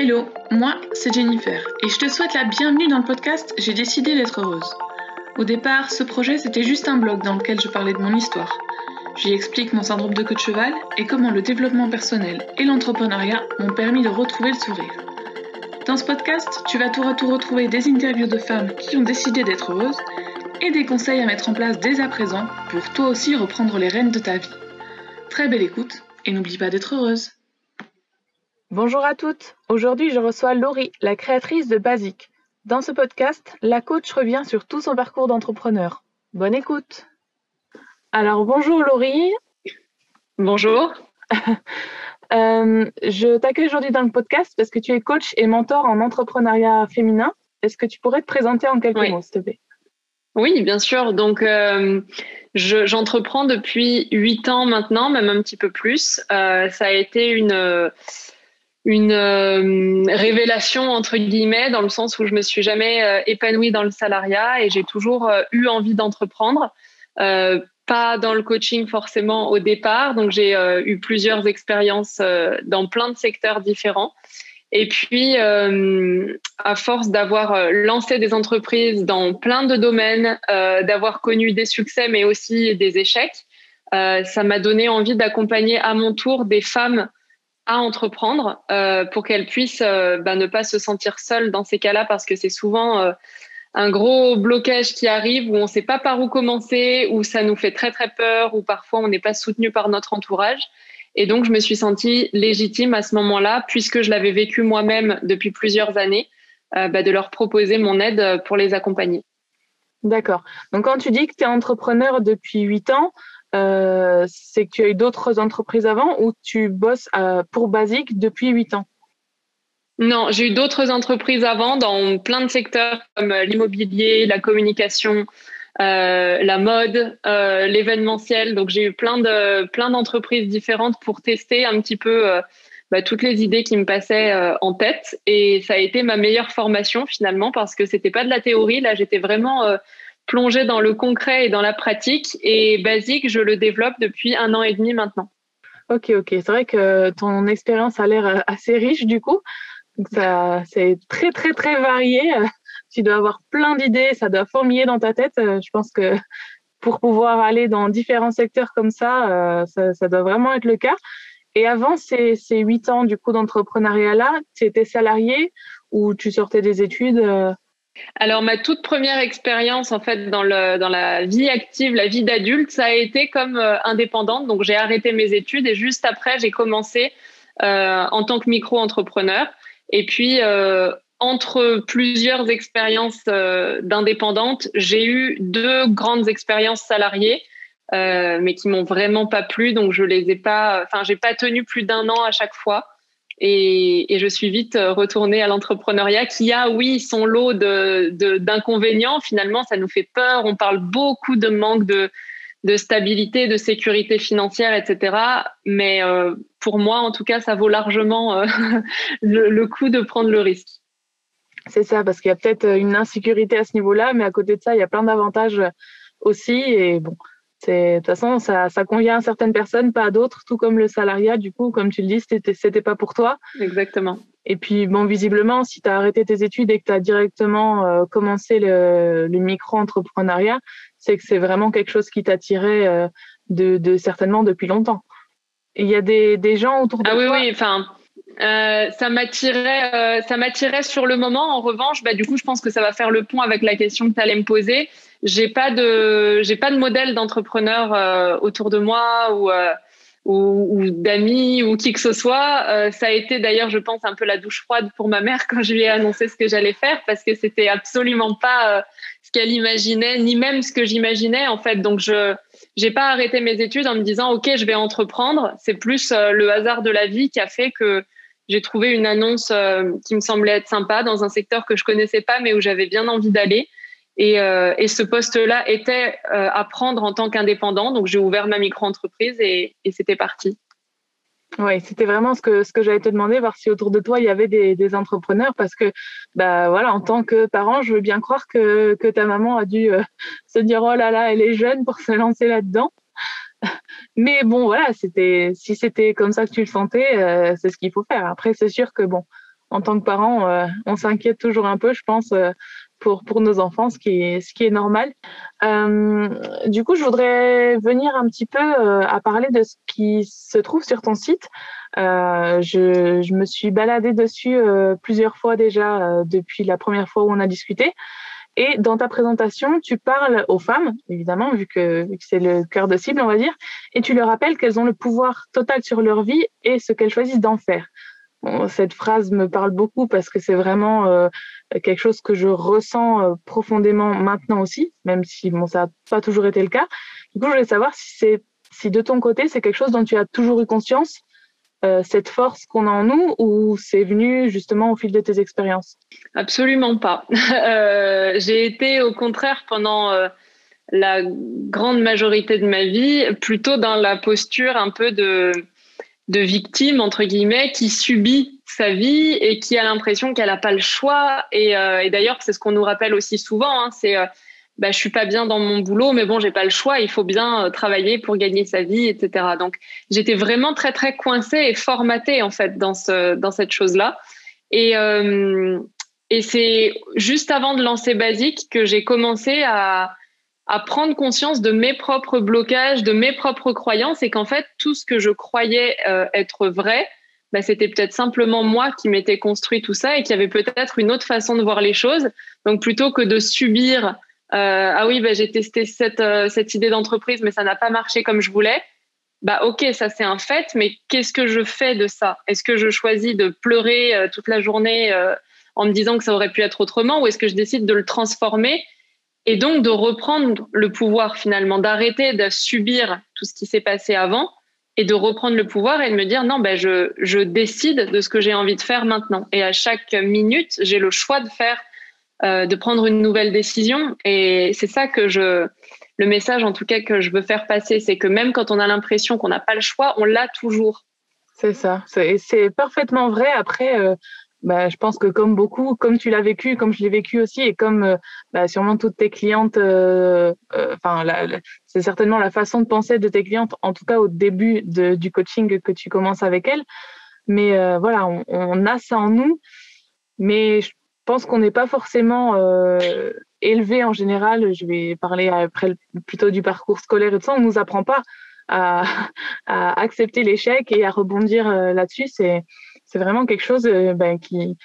Hello, moi c'est Jennifer et je te souhaite la bienvenue dans le podcast J'ai décidé d'être heureuse. Au départ, ce projet c'était juste un blog dans lequel je parlais de mon histoire. J'y explique mon syndrome de queue de cheval et comment le développement personnel et l'entrepreneuriat m'ont permis de retrouver le sourire. Dans ce podcast, tu vas tour à tour retrouver des interviews de femmes qui ont décidé d'être heureuses et des conseils à mettre en place dès à présent pour toi aussi reprendre les rênes de ta vie. Très belle écoute et n'oublie pas d'être heureuse. Bonjour à toutes. Aujourd'hui, je reçois Laurie, la créatrice de Basic. Dans ce podcast, la coach revient sur tout son parcours d'entrepreneur. Bonne écoute. Alors, bonjour Laurie. Bonjour. Euh, je t'accueille aujourd'hui dans le podcast parce que tu es coach et mentor en entrepreneuriat féminin. Est-ce que tu pourrais te présenter en quelques mots, s'il te plaît? Oui, bien sûr. Donc, euh, j'entreprends depuis huit ans maintenant, même un petit peu plus. Euh, ça a été une une euh, révélation entre guillemets dans le sens où je me suis jamais euh, épanouie dans le salariat et j'ai toujours euh, eu envie d'entreprendre. pas dans le coaching forcément au départ, donc j'ai eu plusieurs expériences dans plein de secteurs différents. Et puis, à force d'avoir lancé des entreprises dans plein de domaines, d'avoir connu des succès mais aussi des échecs, ça m'a donné envie d'accompagner à mon tour des femmes à entreprendre euh, pour qu'elles puissent euh, bah, ne pas se sentir seules dans ces cas-là parce que c'est souvent euh, un gros blocage qui arrive où on ne sait pas par où commencer, où ça nous fait très très peur, où parfois on n'est pas soutenu par notre entourage. Et donc je me suis sentie légitime à ce moment-là, puisque je l'avais vécu moi-même depuis plusieurs années, bah, de leur proposer mon aide pour les accompagner. D'accord. Donc quand tu dis que tu es entrepreneur depuis 8 ans, euh, c'est que tu as eu d'autres entreprises avant ou tu bosses euh, pour Basic depuis 8 ans? Non, j'ai eu d'autres entreprises avant dans plein de secteurs comme euh, l'immobilier, la communication, la mode, l'événementiel. Donc j'ai eu plein de plein d'entreprises différentes pour tester un petit peu bah, toutes les idées qui me passaient en tête. Et ça a été ma meilleure formation finalement parce que c'était pas de la théorie. Là, j'étais vraiment plonger dans le concret et dans la pratique. Et Basique, je le développe depuis un an et demi maintenant. Ok, ok. C'est vrai que ton expérience a l'air euh, assez riche du coup. c'est très, très, très varié. Tu dois avoir plein d'idées, ça doit fourmiller dans ta tête. Euh, je pense que pour pouvoir aller dans différents secteurs comme ça, euh, ça, doit vraiment être le cas. Et avant ces, huit ans du coup d'entrepreneuriat-là, tu étais salarié ou tu sortais des études alors ma toute première expérience en fait dans, le, dans la vie active, la vie d'adulte, ça a été comme euh, indépendante. Donc j'ai arrêté mes études et juste après j'ai commencé euh, en tant que micro-entrepreneur. Et puis euh, entre plusieurs expériences d'indépendante, j'ai eu deux grandes expériences salariées. mais qui m'ont vraiment pas plu, donc je les ai pas, enfin j'ai pas tenu plus d'un an à chaque fois. Et, je suis vite euh, retournée à l'entrepreneuriat qui a, oui, son lot d'inconvénients. Finalement, ça nous fait peur. On parle beaucoup de manque de, de stabilité, de sécurité financière, etc. Mais euh, pour moi, en tout cas, ça vaut largement euh, le, le, coup de prendre le risque. C'est ça, parce qu'il y a peut-être une insécurité à ce niveau-là, mais à côté de ça, il y a plein d'avantages aussi. Et bon, de toute façon, ça, ça, convient à certaines personnes, pas à d'autres, tout comme le salariat, du coup, comme tu le dis, c'était, pas pour toi. Exactement. Et puis, bon, visiblement, si tu as arrêté tes études et que tu as directement euh, commencé le, le micro-entrepreneuriat, c'est que c'est vraiment quelque chose qui t'attirait euh, de, de, certainement depuis longtemps. il y a des, des gens autour de ah, toi. Ah oui, oui, enfin. Euh, ça m'attirait, euh, ça m'attirait sur le moment. En revanche, bah, du coup, je pense que ça va faire le pont avec la question que tu allais me poser j'ai pas de j'ai pas de modèle d'entrepreneur euh, autour de moi ou euh, ou, ou d'amis ou qui que ce soit. Euh, ça a été d'ailleurs, je pense, un peu la douche froide pour ma mère quand je lui ai annoncé ce que j'allais faire parce que c'était absolument pas ce qu'elle imaginait, ni même ce que j'imaginais en fait. Donc je j'ai pas arrêté mes études en me disant ok, je vais entreprendre. C'est plus le hasard de la vie qui a fait que j'ai trouvé une annonce qui me semblait être sympa dans un secteur que je connaissais pas mais où j'avais bien envie d'aller. Et, euh, et ce poste-là était euh, à prendre en tant qu'indépendant. Donc, j'ai ouvert ma micro-entreprise et, c'était parti. Oui, c'était vraiment ce que, ce que j'allais te demander, voir si autour de toi, il y avait des, entrepreneurs, parce que, bah, voilà, en tant que parent, je veux bien croire que, que ta maman a dû euh, se dire, oh là là, elle est jeune pour se lancer là-dedans. Mais bon, voilà, c'était, si c'était comme ça que tu le sentais, c'est ce qu'il faut faire. Après, c'est sûr que, bon, en tant que parent, on s'inquiète toujours un peu, je pense, pour, pour nos enfants, ce qui est, ce qui est normal. Euh, du coup, je voudrais venir un petit peu euh, à parler de ce qui se trouve sur ton site. Euh, je, je, me suis baladée dessus plusieurs fois déjà depuis la première fois où on a discuté. Et dans ta présentation, tu parles aux femmes, évidemment, vu que c'est le cœur de cible, on va dire, et tu leur rappelles qu'elles ont le pouvoir total sur leur vie et ce qu'elles choisissent d'en faire. Cette phrase me parle beaucoup parce que c'est vraiment euh, quelque chose que je ressens euh, profondément maintenant aussi, même si bon, ça n'a pas toujours été le cas. Du coup, je voulais savoir si, si de ton côté, c'est quelque chose dont tu as toujours eu conscience, euh, cette force qu'on a en nous, ou c'est venu justement au fil de tes expériences? Absolument pas. j'ai été au contraire pendant la grande majorité de ma vie plutôt dans la posture un peu de de victime entre guillemets qui subit sa vie et qui a l'impression qu'elle n'a pas le choix. Et, euh, et d'ailleurs c'est ce qu'on nous rappelle aussi souvent hein, c'est euh, bah, je suis pas bien dans mon boulot mais bon j'ai pas le choix il faut bien euh, travailler pour gagner sa vie etc donc j'étais vraiment très très coincée et formatée en fait dans ce dans cette chose là et euh, et c'est juste avant de lancer Basique que j'ai commencé à à prendre conscience de mes propres blocages, de mes propres croyances et qu'en fait, tout ce que je croyais euh, être vrai, bah, c'était peut-être simplement moi qui m'étais construit tout ça et qui avait peut-être une autre façon de voir les choses. Donc plutôt que de subir, euh, ah oui, bah, j'ai testé cette, euh, cette idée d'entreprise, mais ça n'a pas marché comme je voulais. Bah ok, ça c'est un fait, mais qu'est-ce que je fais de ça? Est-ce que je choisis de pleurer toute la journée en me disant que ça aurait pu être autrement, ou est-ce que je décide de le transformer et donc de reprendre le pouvoir finalement, d'arrêter de subir tout ce qui s'est passé avant et de reprendre le pouvoir et de me dire non, ben je, décide de ce que j'ai envie de faire maintenant. Et à chaque minute, j'ai le choix de faire, euh, de prendre une nouvelle décision. Et c'est ça que je, le message en tout cas que je veux faire passer, c'est que même quand on a l'impression qu'on n'a pas le choix, on l'a toujours. C'est ça, c'est parfaitement vrai. Après, euh, bah, je pense que comme beaucoup, comme tu l'as vécu, comme je l'ai vécu aussi, et comme euh, bah, sûrement toutes tes clientes, euh, euh, c'est certainement la façon de penser de tes clientes, en tout cas au début de, du coaching que tu commences avec elles. Mais voilà, on, a ça en nous, mais je pense qu'on n'est pas forcément élevé en général. Je vais parler après plutôt du parcours scolaire et tout ça. On nous apprend pas à, accepter l'échec et à rebondir là-dessus. C'est vraiment quelque chose euh, ben, qui,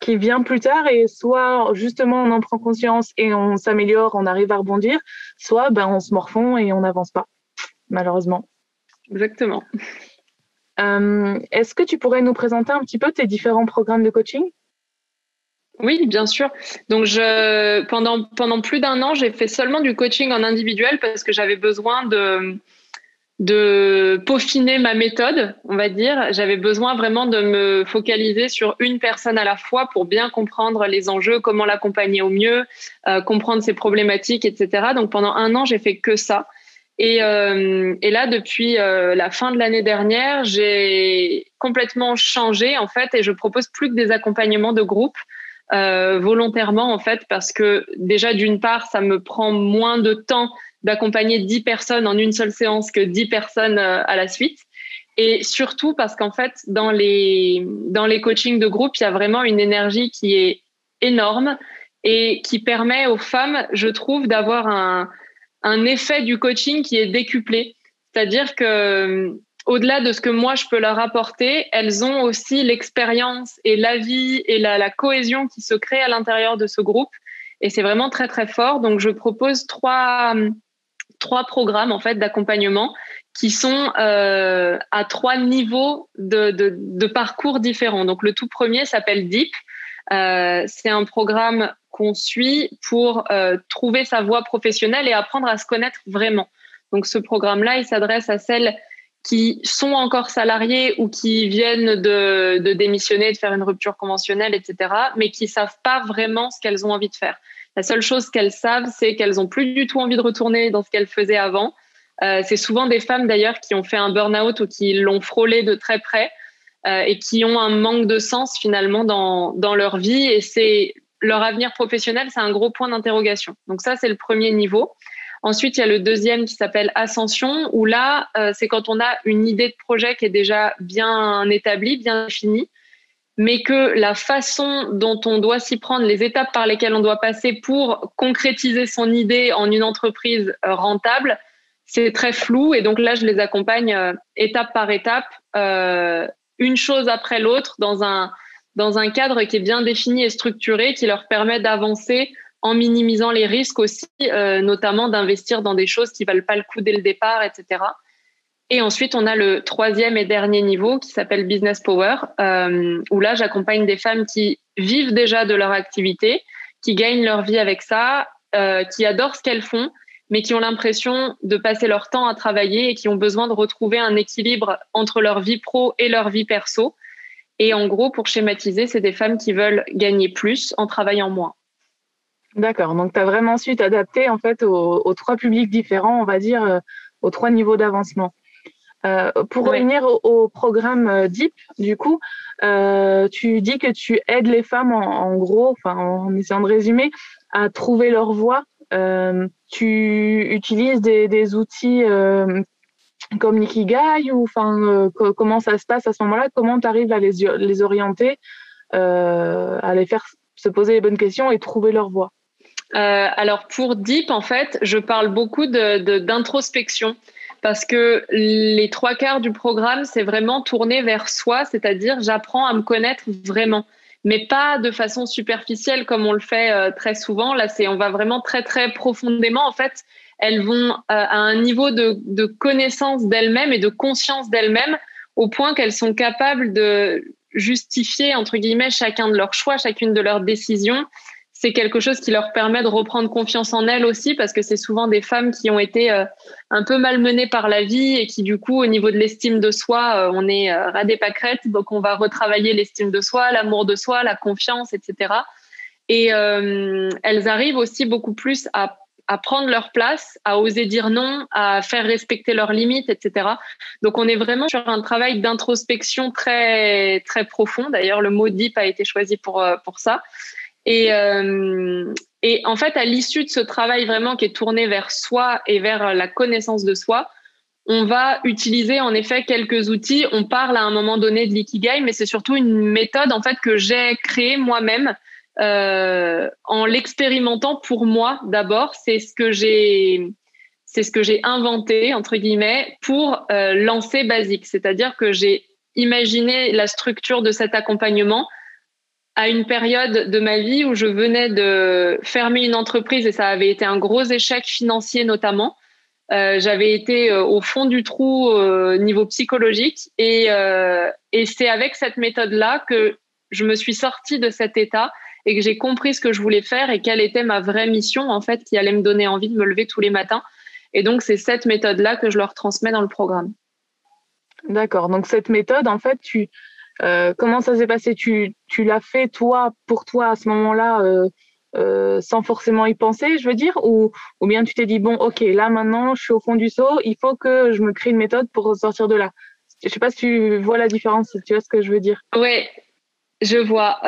qui vient plus tard et soit justement on en prend conscience et on s'améliore, on arrive à rebondir, soit ben, on se morfond et on n'avance pas, malheureusement. Exactement. Euh, Est-ce que tu pourrais nous présenter un petit peu tes différents programmes de coaching? Oui, bien sûr. Donc, je, pendant, pendant plus d'un an, j'ai fait seulement du coaching en individuel parce que j'avais besoin de, de peaufiner ma méthode, on va dire. J'avais besoin vraiment de me focaliser sur une personne à la fois pour bien comprendre les enjeux, comment l'accompagner au mieux, euh, comprendre ses problématiques, etc. Donc pendant un an, j'ai fait que ça. Et, euh, et là, depuis euh, la fin de l'année dernière, j'ai complètement changé en fait et je propose plus que des accompagnements de groupe. Euh, volontairement en fait parce que déjà d'une part ça me prend moins de temps d'accompagner 10 personnes en une seule séance que 10 personnes euh, à la suite. Et surtout parce qu'en fait, dans les, dans les coachings de groupe, il y a vraiment une énergie qui est énorme et qui permet aux femmes, je trouve, d'avoir un, un effet du coaching qui est décuplé. C'est-à-dire que au-delà de ce que moi je peux leur apporter, elles ont aussi l'expérience et la vie et la, la cohésion qui se crée à l'intérieur de ce groupe. Et c'est vraiment très très fort. Donc je propose trois, trois programmes en fait d'accompagnement qui sont euh, à trois niveaux de, parcours différents. Donc le tout premier s'appelle Deep. Euh, c'est un programme qu'on suit pour euh, trouver sa voie professionnelle et apprendre à se connaître vraiment. Donc ce programme-là, il s'adresse à celles qui sont encore salariées ou qui viennent de, de démissionner, de faire une rupture conventionnelle, etc., mais qui savent pas vraiment ce qu'elles ont envie de faire. La seule chose qu'elles savent, c'est qu'elles ont plus du tout envie de retourner dans ce qu'elles faisaient avant. Euh, c'est souvent des femmes d'ailleurs qui ont fait un burn-out ou qui l'ont frôlé de très près euh, et qui ont un manque de sens finalement dans, dans leur vie et c'est leur avenir professionnel, c'est un gros point d'interrogation. Donc ça, c'est le premier niveau. Ensuite, il y a le deuxième qui s'appelle Ascension, où là, euh, c'est quand on a une idée de projet qui est déjà bien établie, bien définie, mais que la façon dont on doit s'y prendre, les étapes par lesquelles on doit passer pour concrétiser son idée en une entreprise euh, rentable, c'est très flou. Et donc là, je les accompagne euh, étape par étape, euh, une chose après l'autre, dans un, dans un cadre qui est bien défini et structuré, qui leur permet d'avancer en minimisant les risques aussi, notamment d'investir dans des choses qui valent pas le coup dès le départ, etc. Et ensuite, on a le troisième et dernier niveau qui s'appelle Business Power, euh, où là, j'accompagne des femmes qui vivent déjà de leur activité, qui gagnent leur vie avec ça, euh, qui adorent ce qu'elles font, mais qui ont l'impression de passer leur temps à travailler et qui ont besoin de retrouver un équilibre entre leur vie pro et leur vie perso. Et en gros, pour schématiser, c'est des femmes qui veulent gagner plus en travaillant moins. D'accord. Donc, tu as vraiment su t'adapter en fait aux, trois publics différents, on va dire, euh, aux trois niveaux d'avancement. Euh, pour revenir au, programme euh, DIP, du coup, euh, tu dis que tu aides les femmes en, gros, enfin en essayant de résumer, à trouver leur voie. tu utilises des, outils comme Nikigai ou enfin comment ça se passe à ce moment-là? Comment tu arrives à les, les orienter, à les faire se poser les bonnes questions et trouver leur voie? Alors pour DIP, en fait, je parle beaucoup d'introspection. De, parce que les trois quarts du programme, c'est vraiment tourné vers soi, c'est-à-dire j'apprends à me connaître vraiment, mais pas de façon superficielle comme on le fait euh, très souvent. Là, c'est on va vraiment très très profondément. En fait, elles vont euh, à un niveau de, de connaissance d'elles-mêmes et de conscience d'elles-mêmes au point qu'elles sont capables de justifier entre guillemets chacun de leurs choix, chacune de leurs décisions c'est quelque chose qui leur permet de reprendre confiance en elles aussi, parce que c'est souvent des femmes qui ont été euh, un peu malmenées par la vie et qui, du coup, au niveau de l'estime de soi, euh, on est euh, ras des pâquerettes. Donc, on va retravailler l'estime de soi, l'amour de soi, la confiance, etc. Et elles arrivent aussi beaucoup plus à, à, prendre leur place, à oser dire non, à faire respecter leurs limites, etc. Donc, on est vraiment sur un travail d'introspection très, très profond. D'ailleurs, le mot deep a été choisi pour, pour ça. Et, euh, et en fait, à l'issue de ce travail vraiment qui est tourné vers soi et vers la connaissance de soi, on va utiliser en effet quelques outils. On parle à un moment donné de l'ikigai, mais c'est surtout une méthode en fait que j'ai créée moi-même euh, en l'expérimentant pour moi d'abord. C'est ce que j'ai c'est ce que j'ai inventé entre guillemets pour euh, lancer Basique, c'est-à-dire que j'ai imaginé la structure de cet accompagnement à une période de ma vie où je venais de fermer une entreprise et ça avait été un gros échec financier notamment. Euh, j'avais été euh, au fond du trou euh, niveau psychologique et, et c'est avec cette méthode-là que je me suis sortie de cet état et que j'ai compris ce que je voulais faire et quelle était ma vraie mission en fait qui allait me donner envie de me lever tous les matins. Et donc c'est cette méthode-là que je leur transmets dans le programme. D'accord. Donc cette méthode, en fait, tu, euh, comment ça s'est passé? Tu, tu l'as fait toi pour toi à ce moment-là euh, euh, sans forcément y penser, je veux dire, ou, ou bien tu t'es dit bon, ok, là maintenant je suis au fond du seau, il faut que je me crée une méthode pour sortir de là? Je sais pas si tu vois la différence, si tu vois ce que je veux dire? Oui, je vois.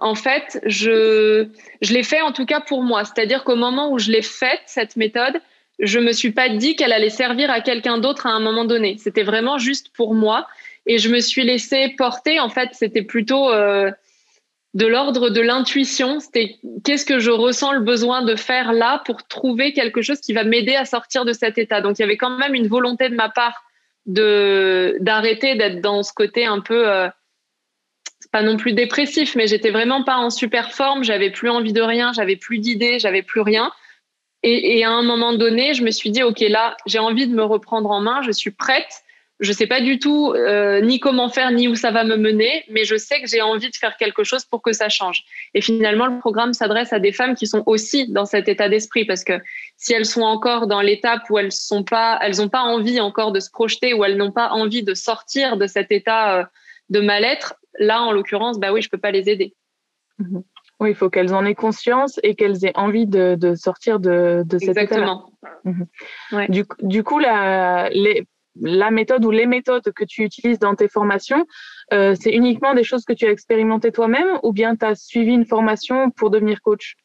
En fait, je, je l'ai fait en tout cas pour moi. C'est-à-dire qu'au moment où je l'ai faite, cette méthode, je me suis pas dit qu'elle allait servir à quelqu'un d'autre à un moment donné. C'était vraiment juste pour moi. Et je me suis laissée porter. En fait, c'était plutôt euh, de l'ordre de l'intuition. C'était qu'est-ce que je ressens le besoin de faire là pour trouver quelque chose qui va m'aider à sortir de cet état? Donc, il y avait quand même une volonté de ma part de d'arrêter d'être dans ce côté un peu euh, pas non plus dépressif, mais j'étais vraiment pas en super forme. J'avais plus envie de rien, j'avais plus d'idées, j'avais plus rien. Et, et, à un moment donné, je me suis dit, OK, là, j'ai envie de me reprendre en main, je suis prête. Je sais pas du tout euh, ni comment faire ni où ça va me mener, mais je sais que j'ai envie de faire quelque chose pour que ça change. Et finalement, le programme s'adresse à des femmes qui sont aussi dans cet état d'esprit, parce que si elles sont encore dans l'étape où elles sont pas, elles n'ont pas envie encore de se projeter, ou elles n'ont pas envie de sortir de cet état euh, de mal-être, là, en l'occurrence, bah oui, je peux pas les aider. Mhm. Oui, il faut qu'elles en aient conscience et qu'elles aient envie de, de sortir de, de cet état. Exactement. Mhm. Ouais. Du, du, coup, la, les, la méthode ou les méthodes que tu utilises dans tes formations, euh, c'est uniquement des choses que tu as expérimentées toi-même ou bien tu as suivi une formation pour devenir coach?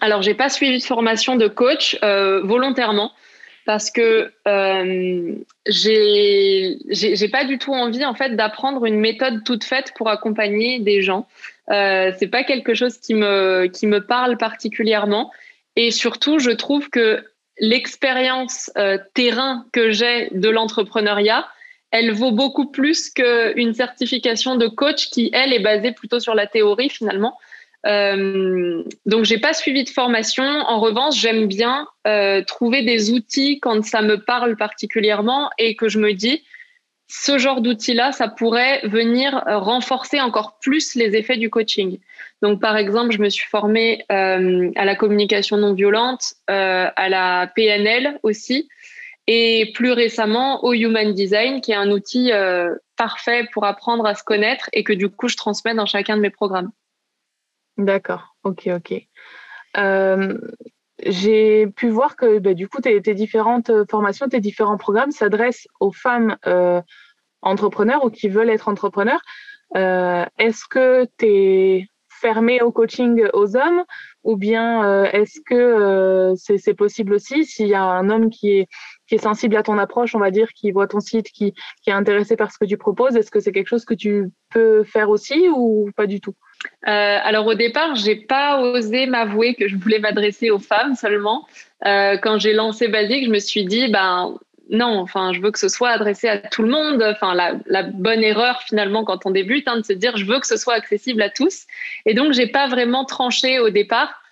Alors, j'ai pas suivi de formation de coach euh, volontairement parce que euh, j'ai pas du tout envie en fait d'apprendre une méthode toute faite pour accompagner des gens. Euh, c'est pas quelque chose qui me qui me parle particulièrement et surtout je trouve que l'expérience euh, terrain que j'ai de l'entrepreneuriat elle vaut beaucoup plus qu'une certification de coach qui elle est basée plutôt sur la théorie finalement euh, donc, j'ai pas suivi de formation. En revanche, j'aime bien euh, trouver des outils quand ça me parle particulièrement et que je me dis, ce genre d'outil-là, ça pourrait venir euh, renforcer encore plus les effets du coaching. Donc, par exemple, je me suis formée euh, à la communication non violente, euh, à la PNL aussi, et plus récemment au Human Design, qui est un outil euh, parfait pour apprendre à se connaître et que du coup, je transmets dans chacun de mes programmes. D'accord, ok, ok. J'ai pu voir que bah, du coup, tes, différentes formations, tes différents programmes s'adressent aux femmes entrepreneurs ou qui veulent être entrepreneurs. est-ce que tu es fermé au coaching aux hommes ou bien est-ce que c'est possible aussi? S'il y a un homme qui est, qui est sensible à ton approche, on va dire, qui voit ton site, qui, qui est intéressé par ce que tu proposes, est-ce que c'est quelque chose que tu peux faire aussi ou pas du tout? Euh, alors au départ, j'ai pas osé m'avouer que je voulais m'adresser aux femmes seulement. Euh, quand j'ai lancé Basique, je me suis dit ben non, enfin je veux que ce soit adressé à tout le monde. Enfin la, bonne erreur finalement quand on débute, hein, de se dire je veux que ce soit accessible à tous. Et donc j'ai pas vraiment tranché au départ.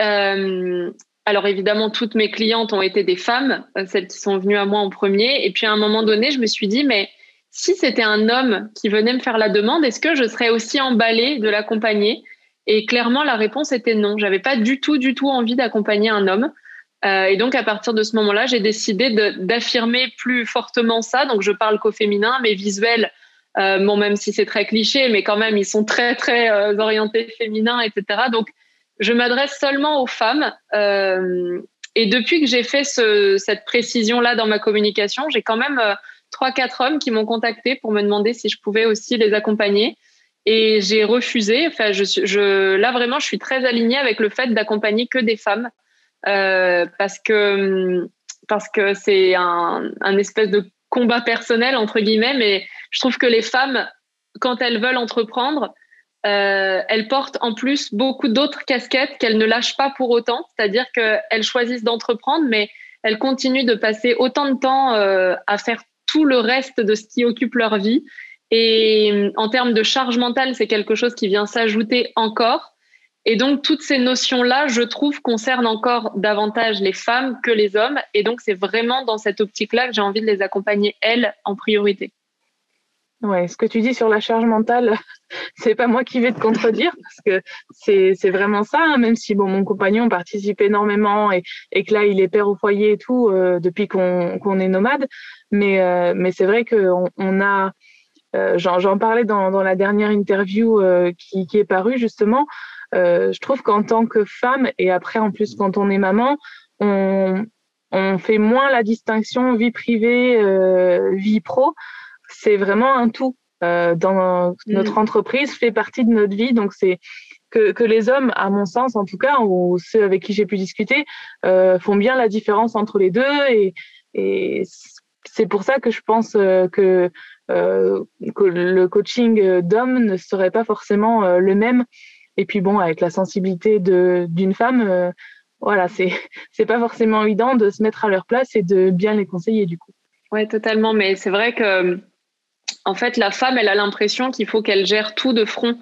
Euh, alors évidemment, toutes mes clientes ont été des femmes, celles qui sont venues à moi en premier. Et puis à un moment donné, je me suis dit mais si c'était un homme qui venait me faire la demande, est-ce que je serais aussi emballée de l'accompagner? Et clairement, la réponse était non. J'avais pas du tout, du tout envie d'accompagner un homme. Euh, et donc, à partir de ce moment-là, j'ai décidé d'affirmer plus fortement ça. Donc, je parle qu'au féminin, mes visuels, euh, bon, même si c'est très cliché, mais quand même, ils sont très, très euh, orientés féminins, etc. Donc, je m'adresse seulement aux femmes. Et depuis que j'ai fait ce, cette précision-là dans ma communication, j'ai quand même trois, quatre hommes qui m'ont contacté pour me demander si je pouvais aussi les accompagner. Et j'ai refusé. Enfin, là, vraiment, je suis très alignée avec le fait d'accompagner que des femmes. Euh, parce que parce que c'est un, un espèce de combat personnel, entre guillemets. Mais je trouve que les femmes, quand elles veulent entreprendre, euh, elles portent en plus beaucoup d'autres casquettes qu'elles ne lâchent pas pour autant. C'est-à-dire qu'elles choisissent d'entreprendre, mais elles continuent de passer autant de temps euh, à faire tout le reste de ce qui occupe leur vie. Et euh, en termes de charge mentale, c'est quelque chose qui vient s'ajouter encore. Et donc, toutes ces notions-là, je trouve, concernent encore davantage les femmes que les hommes. Et donc, c'est vraiment dans cette optique-là que j'ai envie de les accompagner, elles, en priorité. Ouais, ce que tu dis sur la charge mentale, c'est pas moi qui vais te contredire parce que c'est vraiment ça. Hein, même si bon, mon compagnon participe énormément et, et que là il est père au foyer et tout euh, depuis qu'on qu'on est nomade, mais euh, mais c'est vrai qu'on on a, euh, j'en parlais dans, dans la dernière interview qui, qui est parue justement. Je trouve qu'en tant que femme et après en plus quand on est maman, on on fait moins la distinction vie privée, vie pro c'est vraiment un tout. Euh, dans notre mm. entreprise fait partie de notre vie, donc c'est que, que, les hommes, à mon sens en tout cas, ou ceux avec qui j'ai pu discuter, euh, font bien la différence entre les deux et, et c'est pour ça que je pense euh, que, euh, que le coaching d'hommes ne serait pas forcément euh, le même. Et puis bon, avec la sensibilité d'une femme, voilà, c'est c'est pas forcément évident de se mettre à leur place et de bien les conseiller du coup. Ouais, totalement. Mais c'est vrai que en fait, la femme, elle a l'impression qu'il faut qu'elle gère tout de front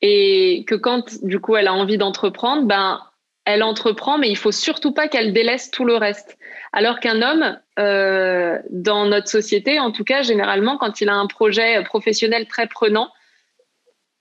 et que quand, du coup, elle a envie d'entreprendre, ben, elle entreprend, mais il faut surtout pas qu'elle délaisse tout le reste. Alors qu'un homme, euh, dans notre société, en tout cas, généralement, quand il a un projet professionnel très prenant,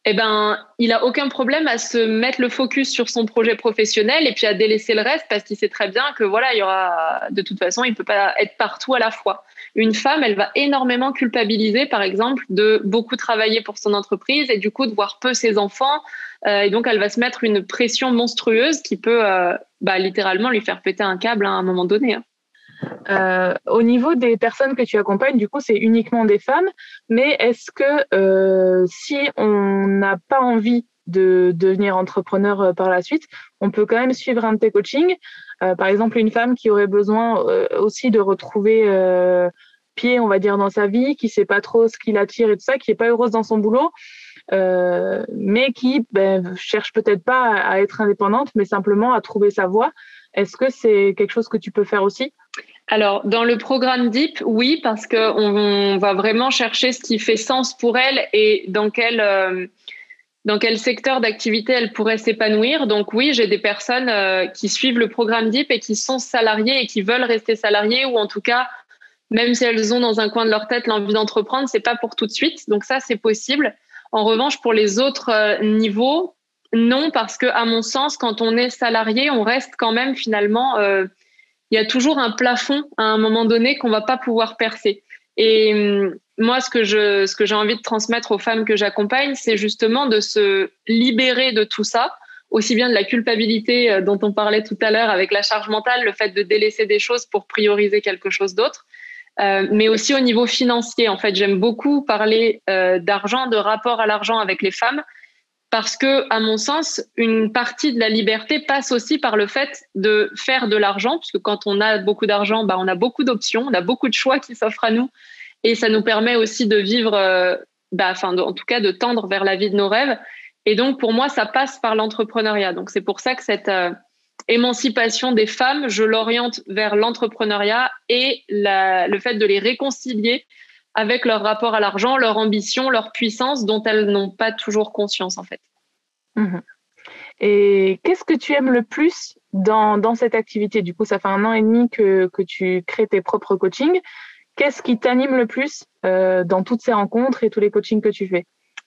eh ben, il a aucun problème à se mettre le focus sur son projet professionnel et puis à délaisser le reste parce qu'il sait très bien que voilà, il y aura, de toute façon, il peut pas être partout à la fois une femme, elle va énormément culpabiliser, par exemple, de beaucoup travailler pour son entreprise et du coup de voir peu ses enfants. Euh, et donc, elle va se mettre une pression monstrueuse qui peut euh, bah, littéralement lui faire péter un câble à un moment donné. Hein. Euh, au niveau des personnes que tu accompagnes, du coup, c'est uniquement des femmes. Mais est-ce que si on n'a pas envie de devenir entrepreneur par la suite, on peut quand même suivre un de tes coachings? par exemple, une femme qui aurait besoin aussi de retrouver pied, on va dire, dans sa vie, qui sait pas trop ce qui l'attire et tout ça, qui est pas heureuse dans son boulot, euh, mais qui ben, cherche peut-être pas à, être indépendante, mais simplement à trouver sa voie. Est-ce que c'est quelque chose que tu peux faire aussi? Alors, dans le programme DEEP, oui, parce qu'on on va vraiment chercher ce qui fait sens pour elle et dans quel, euh, dans quel secteur d'activité elle pourrait s'épanouir. Donc oui, j'ai des personnes euh, qui suivent le programme DEEP et qui sont salariées et qui veulent rester salariées ou en tout cas même si elles ont dans un coin de leur tête l'envie d'entreprendre, c'est pas pour tout de suite. Donc ça, c'est possible. En revanche, pour les autres euh, niveaux, non, parce que à mon sens, quand on est salarié, on reste quand même finalement. Il y a toujours un plafond à un moment donné qu'on va pas pouvoir percer. Et hum, moi, ce que je, ce que j'ai envie de transmettre aux femmes que j'accompagne, c'est justement de se libérer de tout ça, aussi bien de la culpabilité euh, dont on parlait tout à l'heure avec la charge mentale, le fait de délaisser des choses pour prioriser quelque chose d'autre, euh, mais aussi au niveau financier. En fait, j'aime beaucoup parler euh, d'argent, de rapport à l'argent avec les femmes, parce que, à mon sens, une partie de la liberté passe aussi par le fait de faire de l'argent, puisque quand on a beaucoup d'argent, bah, on a beaucoup d'options, on a beaucoup de choix qui s'offrent à nous, et ça nous permet aussi de vivre, euh, bah, enfin, en tout cas, de tendre vers la vie de nos rêves. Et donc, pour moi, ça passe par l'entrepreneuriat. Donc, c'est pour ça que cette émancipation des femmes, je l'oriente vers l'entrepreneuriat et le fait de les réconcilier avec leur rapport à l'argent, leur ambition, leur puissance dont elles n'ont pas toujours conscience en fait. Mhm. Et qu'est-ce que tu aimes le plus dans, dans, cette activité? Du coup, ça fait un an et demi que, que tu crées tes propres coachings. Qu'est-ce qui t'anime le plus euh, dans toutes ces rencontres et tous les coachings que tu fais?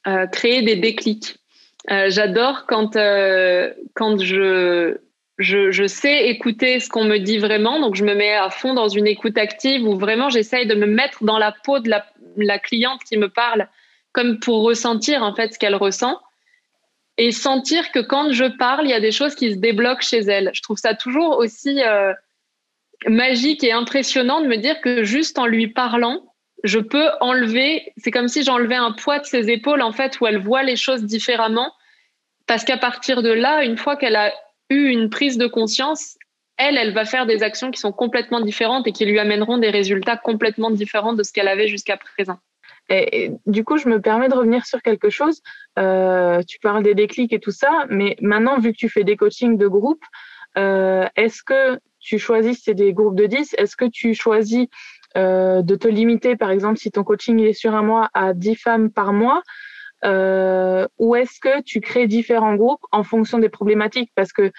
Euh, Créer des déclics. Euh, j'adore quand, quand je, je, sais écouter ce qu'on me dit vraiment, donc je me mets à fond dans une écoute active où vraiment j'essaye de me mettre dans la peau de la, cliente qui me parle, comme pour ressentir en fait ce qu'elle ressent et sentir que quand je parle, il y a des choses qui se débloquent chez elle. Je trouve ça toujours aussi euh, magique et impressionnant de me dire que juste en lui parlant, je peux enlever, c'est comme si j'enlevais un poids de ses épaules en fait où elle voit les choses différemment parce qu'à partir de là, une fois qu'elle a une prise de conscience, elle, elle va faire des actions qui sont complètement différentes et qui lui amèneront des résultats complètement différents de ce qu'elle avait jusqu'à présent. Et, du coup, je me permets de revenir sur quelque chose. Euh, tu parles des déclics et tout ça, mais maintenant, vu que tu fais des coachings de groupe, euh, est-ce que tu choisis, c'est des groupes de 10, est-ce que tu choisis euh, de te limiter, par exemple, si ton coaching est sur un mois, à 10 femmes par mois euh, ou est-ce que tu crées différents groupes en fonction des problématiques? Parce que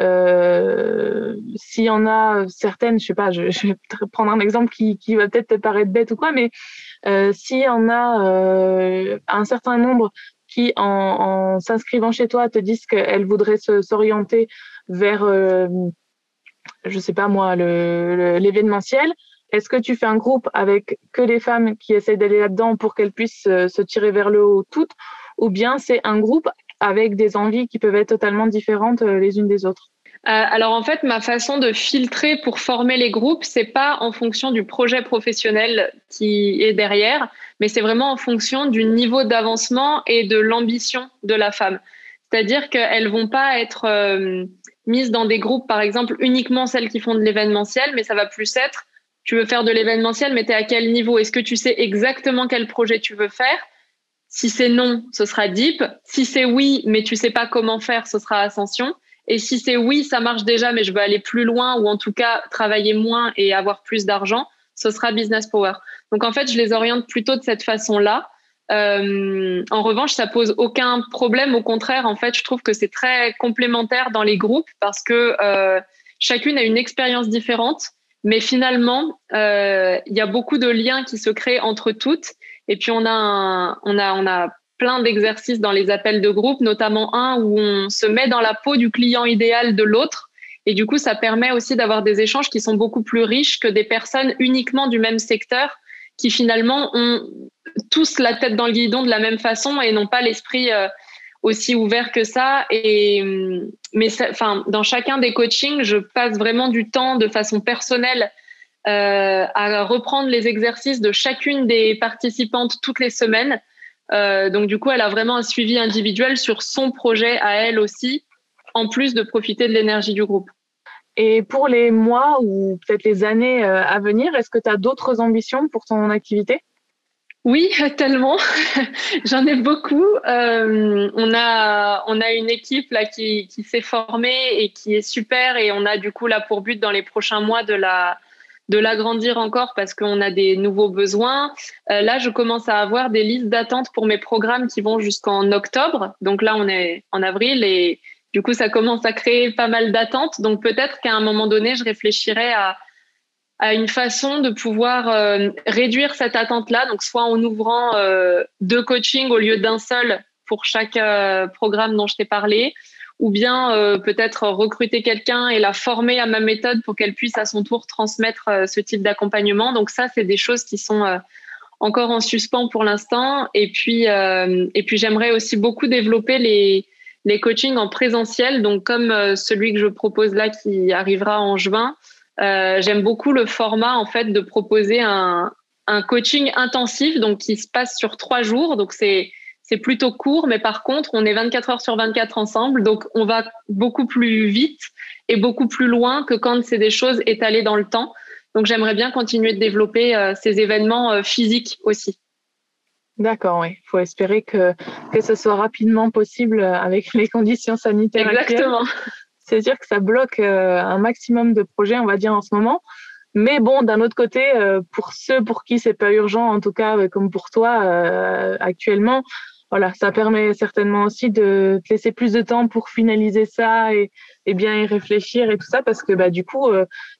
euh, s'il y en a certaines, je sais pas, je, vais prendre un exemple qui, qui va peut-être te paraître bête ou quoi, mais euh, s'il y en a euh, un certain nombre qui, en, s'inscrivant chez toi, te disent qu'elles voudraient s'orienter vers, euh, je sais pas moi, l'événementiel, est-ce que tu fais un groupe avec que des femmes qui essayent d'aller là-dedans pour qu'elles puissent euh, se tirer vers le haut toutes, ou bien c'est un groupe avec des envies qui peuvent être totalement différentes euh, les unes des autres? Euh, alors en fait, ma façon de filtrer pour former les groupes, c'est pas en fonction du projet professionnel qui est derrière, mais c'est vraiment en fonction du niveau d'avancement et de l'ambition de la femme. C'est-à-dire qu'elles vont pas être mises dans des groupes, par exemple, uniquement celles qui font de l'événementiel, mais ça va plus être tu veux faire de l'événementiel, mais tu es à quel niveau? Est-ce que tu sais exactement quel projet tu veux faire? Si c'est non, ce sera Deep. Si c'est oui, mais tu sais pas comment faire, ce sera Ascension. Et si c'est oui, ça marche déjà, mais je veux aller plus loin ou en tout cas travailler moins et avoir plus d'argent, ce sera Business Power. Donc en fait, je les oriente plutôt de cette façon-là. Euh, en revanche, ça pose aucun problème. Au contraire, en fait, je trouve que c'est très complémentaire dans les groupes parce que euh, chacune a une expérience différente mais finalement, euh, il y a beaucoup de liens qui se créent entre toutes. Et puis, on a, on a, on a plein d'exercices dans les appels de groupe, notamment un où on se met dans la peau du client idéal de l'autre. Et du coup, ça permet aussi d'avoir des échanges qui sont beaucoup plus riches que des personnes uniquement du même secteur qui finalement ont tous la tête dans le guidon de la même façon et n'ont pas l'esprit euh, aussi ouvert que ça. Et, mais enfin, dans chacun des coachings, je passe vraiment du temps de façon personnelle euh, à reprendre les exercices de chacune des participantes toutes les semaines donc du coup, elle a vraiment un suivi individuel sur son projet à elle aussi, en plus de profiter de l'énergie du groupe. Et pour les mois ou peut-être les années à venir, est-ce que tu as d'autres ambitions pour ton activité? Oui, tellement. J'en ai beaucoup. Euh, on a on a une équipe là qui, qui s'est formée et qui est super et on a du coup là pour but dans les prochains mois de la de l'agrandir encore parce qu'on a des nouveaux besoins. Euh, là, je commence à avoir des listes d'attente pour mes programmes qui vont jusqu'en octobre. Donc là, on est en avril et du coup, ça commence à créer pas mal d'attentes. Donc peut-être qu'à un moment donné, je réfléchirai à à une façon de pouvoir euh, réduire cette attente-là, donc soit en ouvrant euh, deux coachings au lieu d'un seul pour chaque euh, programme dont je t'ai parlé, ou bien peut-être recruter quelqu'un et la former à ma méthode pour qu'elle puisse à son tour transmettre ce type d'accompagnement. Donc ça, c'est des choses qui sont encore en suspens pour l'instant. Et puis, et puis j'aimerais aussi beaucoup développer les, les coachings en présentiel, donc comme celui que je propose là qui arrivera en juin. Euh, j'aime beaucoup le format en fait de proposer un, un coaching intensif donc qui se passe sur trois jours. Donc c'est c'est plutôt court, mais par contre, on est 24 heures sur 24 ensemble, donc on va beaucoup plus vite et beaucoup plus loin que quand c'est des choses étalées dans le temps. Donc j'aimerais bien continuer de développer euh, ces événements euh, physiques aussi. D'accord, oui. Il faut espérer que, que ce soit rapidement possible avec les conditions sanitaires. Exactement sûr que ça bloque euh, un maximum de projets, on va dire, en ce moment. Mais bon, d'un autre côté, euh, pour ceux pour qui c'est pas urgent, en tout cas euh, comme pour toi actuellement, voilà, ça permet certainement aussi de te laisser plus de temps pour finaliser ça et, et bien y réfléchir et tout ça, parce que bah du coup,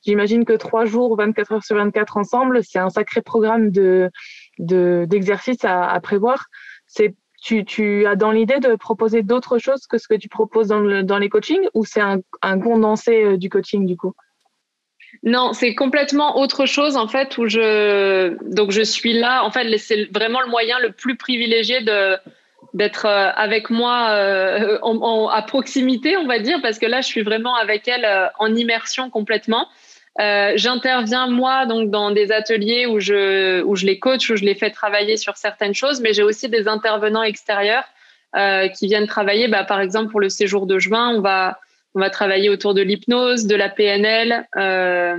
j'imagine que trois jours, 24 heures sur 24 ensemble, c'est un sacré programme de d'exercices à, à prévoir. C'est tu, as dans l'idée de proposer d'autres choses que ce que tu proposes dans, les coachings ou c'est un, condensé euh, du coaching du coup? Non, c'est complètement autre chose en fait où je donc je suis là. En fait, c'est vraiment le moyen le plus privilégié de d'être euh, avec moi euh, à proximité, on va dire, parce que là, je suis vraiment avec elle en immersion complètement. Euh, j'interviens moi donc dans des ateliers où je où je les coach, où je les fais travailler sur certaines choses, mais j'ai aussi des intervenants extérieurs euh, qui viennent travailler. Bah, par exemple pour le séjour de juin, on va on va travailler autour de l'hypnose, de la PNL. Euh,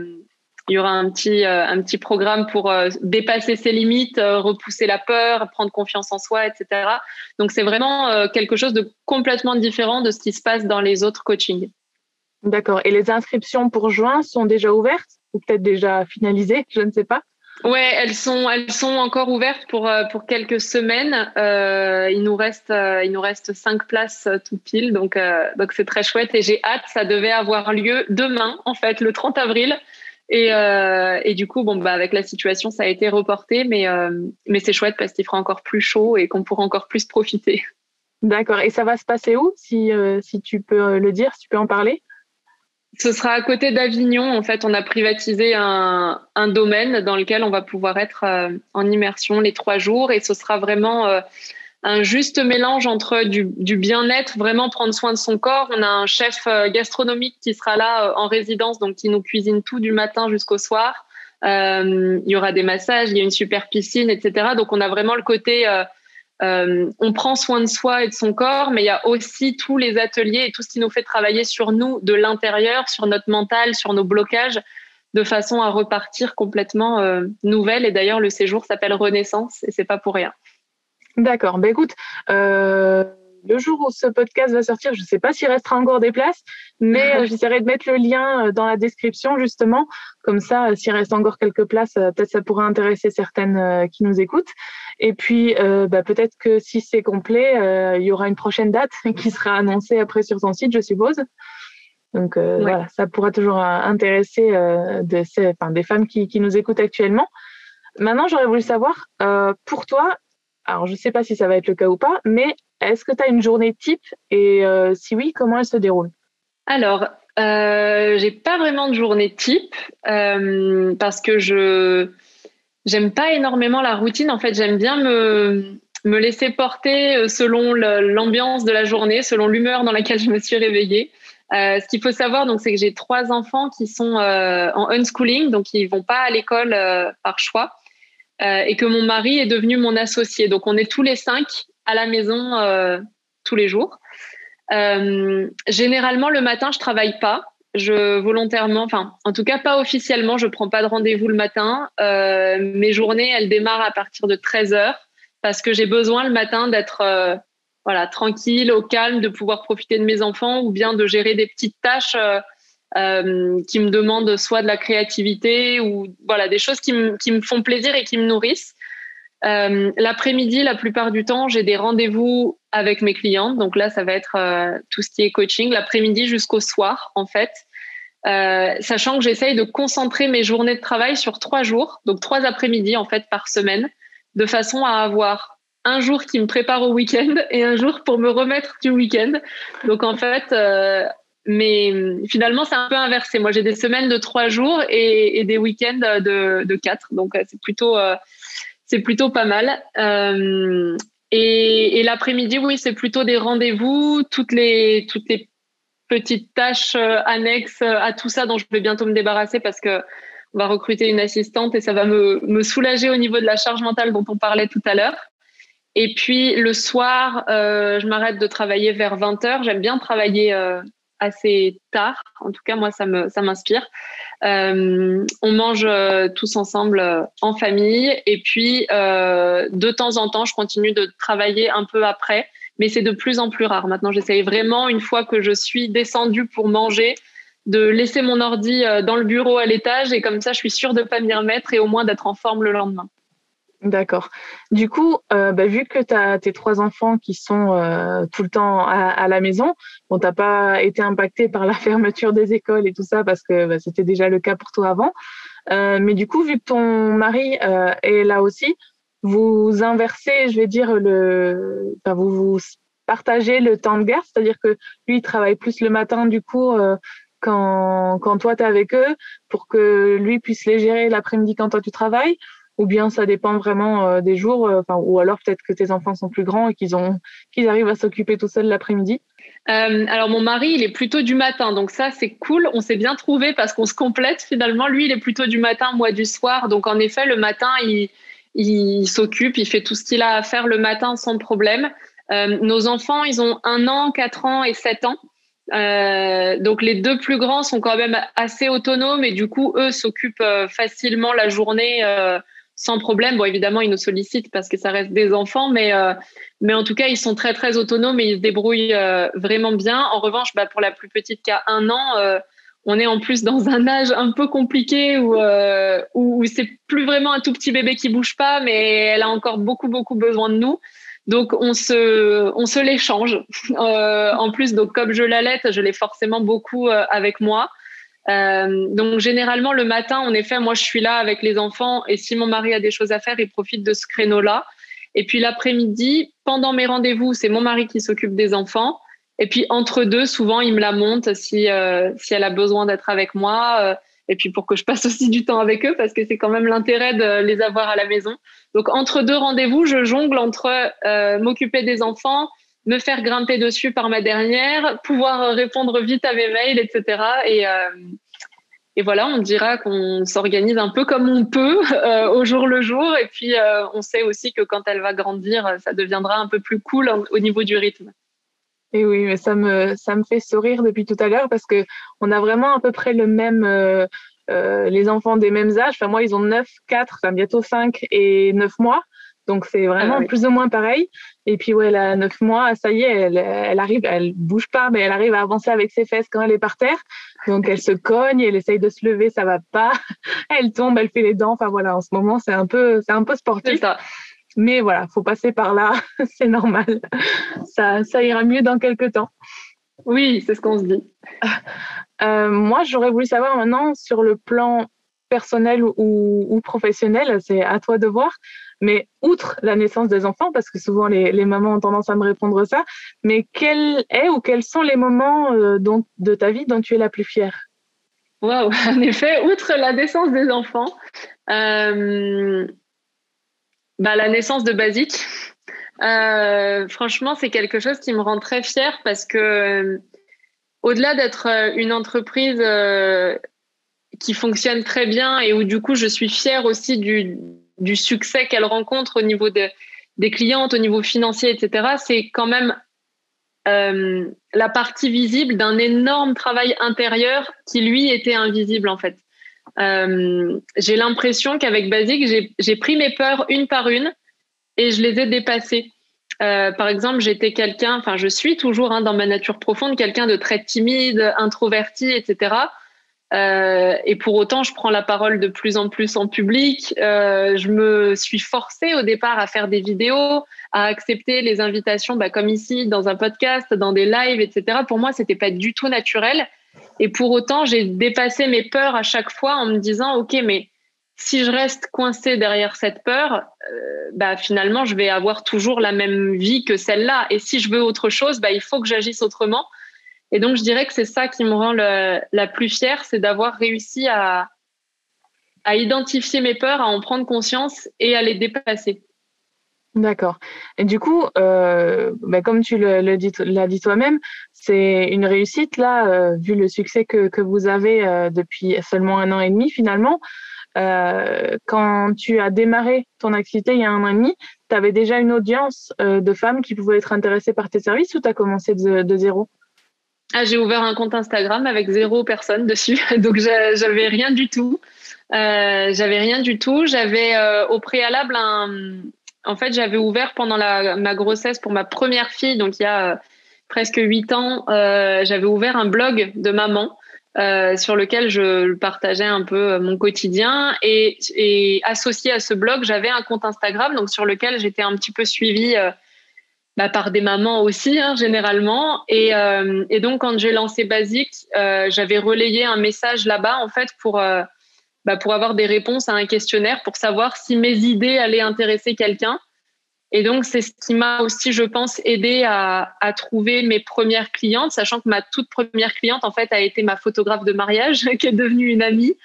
il y aura un petit un petit programme pour dépasser ses limites, repousser la peur, prendre confiance en soi, etc. Donc c'est vraiment quelque chose de complètement différent de ce qui se passe dans les autres coachings. D'accord. Et les inscriptions pour juin sont déjà ouvertes ou peut-être déjà finalisées Je ne sais pas. Ouais, elles sont, elles sont encore ouvertes pour euh, pour quelques semaines. Euh, il nous reste, euh, il nous reste cinq places tout pile, donc donc c'est très chouette et j'ai hâte. Ça devait avoir lieu demain, en fait, le 30 avril. Et, et du coup, bon, bah, avec la situation, ça a été reporté, mais mais c'est chouette parce qu'il fera encore plus chaud et qu'on pourra encore plus profiter. D'accord. Et ça va se passer où, si si tu peux le dire, si tu peux en parler? Ce sera à côté d'Avignon. En fait, on a privatisé un, domaine dans lequel on va pouvoir être euh, en immersion les trois jours et ce sera vraiment euh, un juste mélange entre du, du bien-être, vraiment prendre soin de son corps. On a un chef euh, gastronomique qui sera là en résidence, donc qui nous cuisine tout du matin jusqu'au soir. il y aura des massages, il y a une super piscine, etc. Donc, on a vraiment le côté euh, on prend soin de soi et de son corps, mais il y a aussi tous les ateliers et tout ce qui nous fait travailler sur nous de l'intérieur, sur notre mental, sur nos blocages, de façon à repartir complètement euh, nouvelle. Et d'ailleurs, le séjour s'appelle Renaissance et c'est pas pour rien. D'accord. Ben écoute, euh, le jour où ce podcast va sortir, je ne sais pas s'il restera encore des places, mais euh, j'essaierai de mettre le lien euh, dans la description justement. Comme ça, euh, s'il reste encore quelques places, peut-être ça pourrait intéresser certaines qui nous écoutent. Et puis, bah, peut-être que si c'est complet, il y aura une prochaine date qui sera annoncée après sur son site, je suppose. Donc voilà, ça pourra toujours intéresser de ces, enfin, des femmes qui, qui, nous écoutent actuellement. Maintenant, j'aurais voulu savoir, pour toi, alors je ne sais pas si ça va être le cas ou pas, mais est-ce que tu as une journée type et euh, si oui, comment elle se déroule? Alors, euh, j'ai pas vraiment de journée type euh, parce que je j'aime pas énormément la routine. En fait, j'aime bien me me laisser porter euh, selon l'ambiance de la journée, selon l'humeur dans laquelle je me suis réveillée. Ce qu'il faut savoir, donc, c'est que j'ai trois enfants qui sont en unschooling, donc ils vont pas à l'école par choix. et que mon mari est devenu mon associé. Donc on est tous les cinq à la maison tous les jours. généralement le matin je travaille pas je volontairement, enfin, en tout cas pas officiellement, je prends pas de rendez-vous le matin. Euh, mes journées, elles démarrent à partir de 13 heures parce que j'ai besoin le matin d'être euh, voilà tranquille, au calme, de pouvoir profiter de mes enfants ou bien de gérer des petites tâches euh, qui me demandent soit de la créativité ou voilà des choses qui qui me font plaisir et qui me nourrissent. L'après-midi, la plupart du temps, j'ai des rendez-vous avec mes clientes. Donc là, ça va être tout ce qui est coaching l'après-midi jusqu'au soir, en fait. Euh, sachant que j'essaye de concentrer mes journées de travail sur trois jours, donc trois après-midi en fait par semaine, de façon à avoir un jour qui me prépare au week-end et un jour pour me remettre du week-end. Donc en fait, euh, mais finalement c'est un peu inversé. Moi j'ai des semaines de trois jours et, des week-ends de, quatre, donc euh, c'est plutôt c'est plutôt pas mal. et, et l'après-midi, oui, c'est plutôt des rendez-vous. Toutes les toutes les petites tâches euh, annexes euh, à tout ça dont je vais bientôt me débarrasser parce que on va recruter une assistante et ça va me, me soulager au niveau de la charge mentale dont on parlait tout à l'heure. Et puis le soir, euh, je m'arrête de travailler vers 20h. J'aime bien travailler assez tard. En tout cas, moi, ça me ça m'inspire. on mange tous ensemble en famille. Et puis, de temps en temps, je continue de travailler un peu après mais c'est de plus en plus rare. Maintenant, j'essaye vraiment, une fois que je suis descendue pour manger, de laisser mon ordi euh, dans le bureau à l'étage et comme ça, je suis sûre de pas m'y remettre et au moins d'être en forme le lendemain. D'accord. Du coup, euh, bah, vu que tu as tes trois enfants qui sont euh, tout le temps à, la maison, bon, tu n'as pas été impacté par la fermeture des écoles et tout ça parce que bah, c'était déjà le cas pour toi avant. mais du coup, vu que ton mari est là aussi, vous inversez, je vais dire, le, enfin, vous, vous partagez le temps de guerre, c'est-à-dire que lui, il travaille plus le matin, du coup, euh, quand, quand toi, tu es avec eux, pour que lui puisse les gérer l'après-midi quand toi, tu travailles ou bien ça dépend vraiment euh, des jours, euh, enfin, ou alors peut-être que tes enfants sont plus grands et qu'ils ont qu'ils arrivent à s'occuper tout seuls l'après-midi. alors mon mari, il est plutôt du matin, donc ça c'est cool. On s'est bien trouvé parce qu'on se complète finalement. Lui, il est plutôt du matin, moi du soir. Donc en effet, le matin, il il s'occupe, il fait tout ce qu'il a à faire le matin sans problème. Euh, nos enfants, ils ont un an, quatre ans et sept ans. Euh, donc les deux plus grands sont quand même assez autonomes et du coup, eux s'occupent euh, facilement la journée sans problème. Bon, évidemment, ils nous sollicitent parce que ça reste des enfants, mais, mais en tout cas, ils sont très, très autonomes et ils se débrouillent vraiment bien. En revanche, bah, pour la plus petite qui a un an, on est en plus dans un âge un peu compliqué où, euh, où c'est plus vraiment un tout petit bébé qui bouge pas, mais elle a encore beaucoup, beaucoup besoin de nous. Donc, on se, on se l'échange. Euh, en plus, donc, comme je l'allaite, je l'ai forcément beaucoup euh, avec moi. Euh, donc, généralement, le matin, en effet, moi, je suis là avec les enfants et si mon mari a des choses à faire, il profite de ce créneau-là. Et puis, l'après-midi, pendant mes rendez-vous, c'est mon mari qui s'occupe des enfants. Et puis entre deux, souvent, il me la monte si, euh, si elle a besoin d'être avec moi. Euh, et puis pour que je passe aussi du temps avec eux, parce que c'est quand même l'intérêt de les avoir à la maison. Donc entre deux rendez-vous, je jongle entre euh, m'occuper des enfants, me faire grimper dessus par ma dernière, pouvoir répondre vite à mes mails, etc. Et, et voilà, on dira qu'on s'organise un peu comme on peut au jour le jour. Et puis on sait aussi que quand elle va grandir, ça deviendra un peu plus cool au niveau du rythme. Et oui, mais ça me, ça me fait sourire depuis tout à l'heure parce que on a vraiment à peu près le même, euh, euh, les enfants des mêmes âges. Enfin, moi, ils ont 9, 4, enfin, bientôt 5 et 9 mois. Donc, c'est vraiment ah plus ou moins pareil. Et puis, ouais, elle a 9 mois, ça y est, elle, elle arrive, elle bouge pas, mais elle arrive à avancer avec ses fesses quand elle est par terre. Donc, elle se cogne, elle essaye de se lever, ça va pas. Elle tombe, elle fait les dents. Enfin, voilà, en ce moment, c'est un peu, c'est un peu sportif. Ça. Mais voilà, faut passer par là, c'est normal. Ça, ça ira mieux dans quelques temps. Oui, c'est ce qu'on se dit. Euh, moi, j'aurais voulu savoir maintenant sur le plan personnel ou, professionnel, c'est à toi de voir. Mais outre la naissance des enfants, parce que souvent les, mamans ont tendance à me répondre ça, mais quel est ou quels sont les moments euh, de ta vie dont tu es la plus fière? Waouh, en effet, outre la naissance des enfants, euh, bah, La naissance de Basique. Euh, franchement, c'est quelque chose qui me rend très fière parce que, au-delà d'être une entreprise qui fonctionne très bien et où du coup je suis fière aussi du, du succès qu'elle rencontre au niveau des clientes, au niveau financier, etc., c'est quand même euh, la partie visible d'un énorme travail intérieur qui, lui, était invisible, en fait. Euh, j'ai l'impression qu'avec Basic, j'ai pris mes peurs une par une et je les ai dépassées. Euh, par exemple, j'étais quelqu'un, enfin, je suis toujours hein, dans ma nature profonde, quelqu'un de très timide, introverti, etc. Euh, et pour autant, je prends la parole de plus en plus en public. Euh, je me suis forcée au départ à faire des vidéos, à accepter les invitations, bah, comme ici, dans un podcast, dans des lives, etc. Pour moi, c'était pas du tout naturel. Et pour autant, j'ai dépassé mes peurs à chaque fois en me disant, OK, mais si je reste coincée derrière cette peur, euh, bah, finalement, je vais avoir toujours la même vie que celle-là. Et si je veux autre chose, bah, il faut que j'agisse autrement. Et donc, je dirais que c'est ça qui me rend la plus fière, c'est d'avoir réussi à, identifier mes peurs, à en prendre conscience et à les dépasser. D'accord. Et du coup, euh, bah, comme tu l'as dit, toi-même, c'est une réussite là, euh, vu le succès que, vous avez euh, depuis seulement un an et demi finalement. Quand tu as démarré ton activité il y a un an et demi, tu avais déjà une audience de femmes qui pouvaient être intéressées par tes services ou tu as commencé de zéro? Ah, J'ai ouvert un compte Instagram avec zéro personne dessus, donc j'avais rien du tout. Euh, j'avais rien du tout. J'avais euh, au préalable un, en fait, j'avais ouvert pendant la, ma grossesse pour ma première fille, donc il y a euh, presque huit ans, euh, j'avais ouvert un blog de maman euh, sur lequel je partageais un peu mon quotidien et, et associé à ce blog, j'avais un compte Instagram, donc sur lequel j'étais un petit peu suivie. Bah, par des mamans aussi, hein, généralement. Et, et, donc, quand j'ai lancé Basic, j'avais relayé un message là-bas, en fait, pour, bah, pour avoir des réponses à un questionnaire pour savoir si mes idées allaient intéresser quelqu'un. Et donc, c'est ce qui m'a aussi, je pense, aidé à, à, trouver mes premières clientes, sachant que ma toute première cliente, en fait, a été ma photographe de mariage, qui est devenue une amie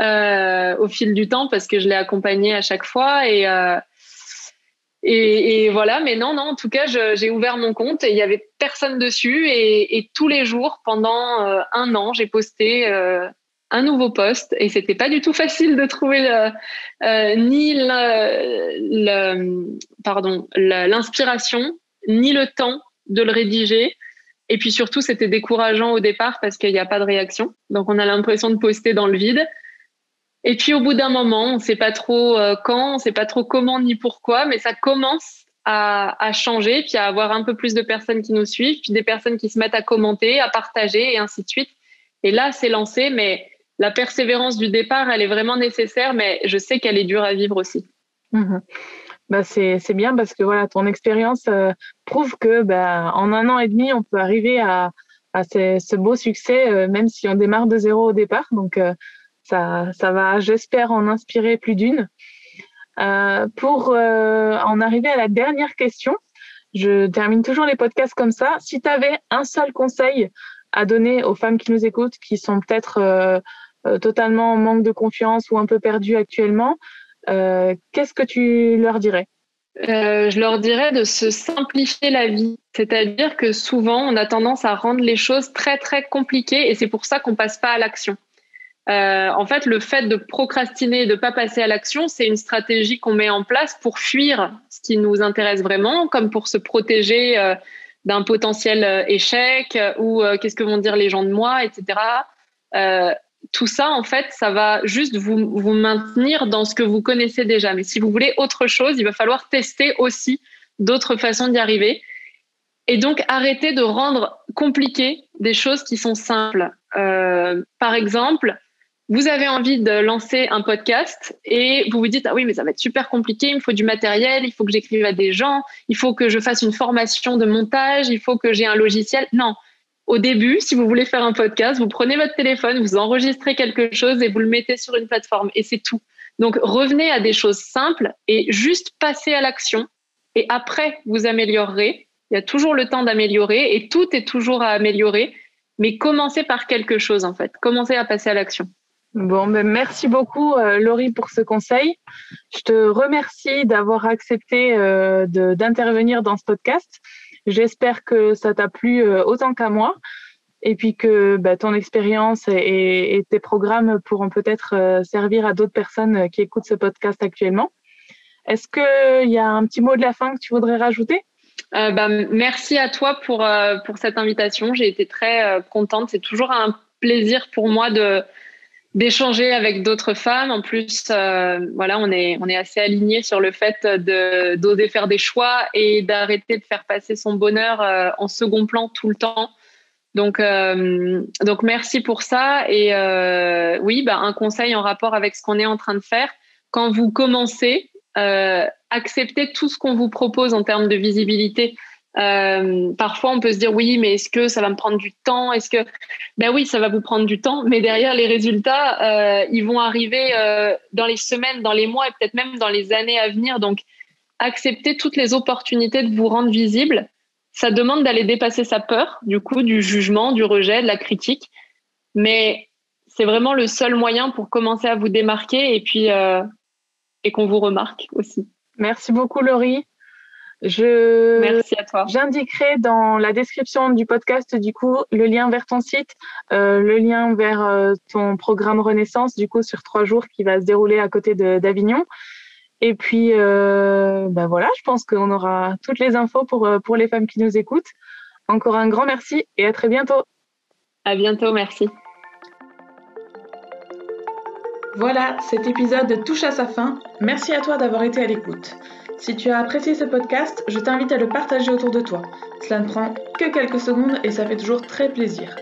euh, au fil du temps parce que je l'ai accompagnée à chaque fois. Et, euh, et, et, voilà, mais non, non, en tout cas, j'ai ouvert mon compte et il y avait personne dessus. Et, et tous les jours, pendant euh, un an, j'ai posté euh, un nouveau poste et c'était pas du tout facile de trouver euh, ni le, pardon l'inspiration ni le temps de le rédiger. Et puis surtout c'était décourageant au départ parce qu'il n'y a pas de réaction. Donc on a l'impression de poster dans le vide et puis au bout d'un moment on sait pas trop euh, quand on sait pas trop comment ni pourquoi mais ça commence à, changer puis à avoir un peu plus de personnes qui nous suivent puis des personnes qui se mettent à commenter à partager et ainsi de suite et là c'est lancé mais la persévérance du départ, elle est vraiment nécessaire, mais je sais qu'elle est dure à vivre aussi. Mhm. Bah c'est bien parce que voilà, ton expérience euh, prouve que bah, en un an et demi, on peut arriver à, à ce, beau succès, euh, même si on démarre de zéro au départ. Donc, ça, ça va, j'espère, en inspirer plus d'une. pour en arriver à la dernière question, je termine toujours les podcasts comme ça. Si tu avais un seul conseil à donner aux femmes qui nous écoutent, qui sont peut-être euh, totalement en manque de confiance ou un peu perdu actuellement, euh, qu'est-ce que tu leur dirais? Euh, je leur dirais de se simplifier la vie. C'est-à-dire que souvent, on a tendance à rendre les choses très, très compliquées et c'est pour ça qu'on passe pas à l'action. En fait, le fait de procrastiner de pas passer à l'action, c'est une stratégie qu'on met en place pour fuir ce qui nous intéresse vraiment, comme pour se protéger d'un potentiel échec ou qu'est-ce que vont dire les gens de moi, etc tout ça, en fait, ça va juste vous, maintenir dans ce que vous connaissez déjà. Mais si vous voulez autre chose, il va falloir tester aussi d'autres façons d'y arriver. Et donc, arrêter de rendre compliqué des choses qui sont simples. Euh, par exemple, vous avez envie de lancer un podcast et vous vous dites, ah oui, mais ça va être super compliqué, il me faut du matériel, il faut que j'écrive à des gens, il faut que je fasse une formation de montage, il faut que j'ai un logiciel. Non, au début, si vous voulez faire un podcast, vous prenez votre téléphone, vous enregistrez quelque chose et vous le mettez sur une plateforme et c'est tout. Donc revenez à des choses simples et juste passez à l'action et après vous améliorerez. Il y a toujours le temps d'améliorer et tout est toujours à améliorer, mais commencez par quelque chose en fait. Commencez à passer à l'action. Bon, ben merci beaucoup euh, Laurie pour ce conseil. Je te remercie d'avoir accepté euh, d'intervenir dans ce podcast. J'espère que ça t'a plu euh, autant qu'à moi et puis que bah, ton expérience et, tes programmes pourront peut-être euh, servir à d'autres personnes qui écoutent ce podcast actuellement. Est-ce qu'il y a un petit mot de la fin que tu voudrais rajouter? Euh, bah, merci à toi pour, euh, pour cette invitation. J'ai été très euh, contente. C'est toujours un plaisir pour moi de d'échanger avec d'autres femmes. En plus, voilà, on est on est assez alignés sur le fait de d'oser faire des choix et d'arrêter de faire passer son bonheur en second plan tout le temps. Donc donc merci pour ça. Et oui, bah, un conseil en rapport avec ce qu'on est en train de faire. Quand vous commencez, euh, accepter tout ce qu'on vous propose en termes de visibilité. Euh, parfois, on peut se dire oui, mais est-ce que ça va me prendre du temps? Est-ce que ben oui, ça va vous prendre du temps, mais derrière les résultats, euh, ils vont arriver dans les semaines, dans les mois et peut-être même dans les années à venir. Donc, accepter toutes les opportunités de vous rendre visible, ça demande d'aller dépasser sa peur, du coup, du jugement, du rejet, de la critique. Mais c'est vraiment le seul moyen pour commencer à vous démarquer et puis et qu'on vous remarque aussi. Merci beaucoup, Laurie. Je Merci à toi. J'indiquerai dans la description du podcast du coup le lien vers ton site, euh, le lien vers euh, ton programme Renaissance du coup sur trois jours qui va se dérouler à côté d'Avignon. Et puis euh, ben voilà, je pense qu'on aura toutes les infos pour pour les femmes qui nous écoutent. Encore un grand merci et à très bientôt. À bientôt, merci. Voilà, cet épisode touche à sa fin. Merci à toi d'avoir été à l'écoute. Si tu as apprécié ce podcast, je t'invite à le partager autour de toi. Cela ne prend que quelques secondes et ça fait toujours très plaisir.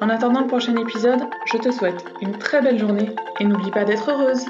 En attendant le prochain épisode, je te souhaite une très belle journée et n'oublie pas d'être heureuse.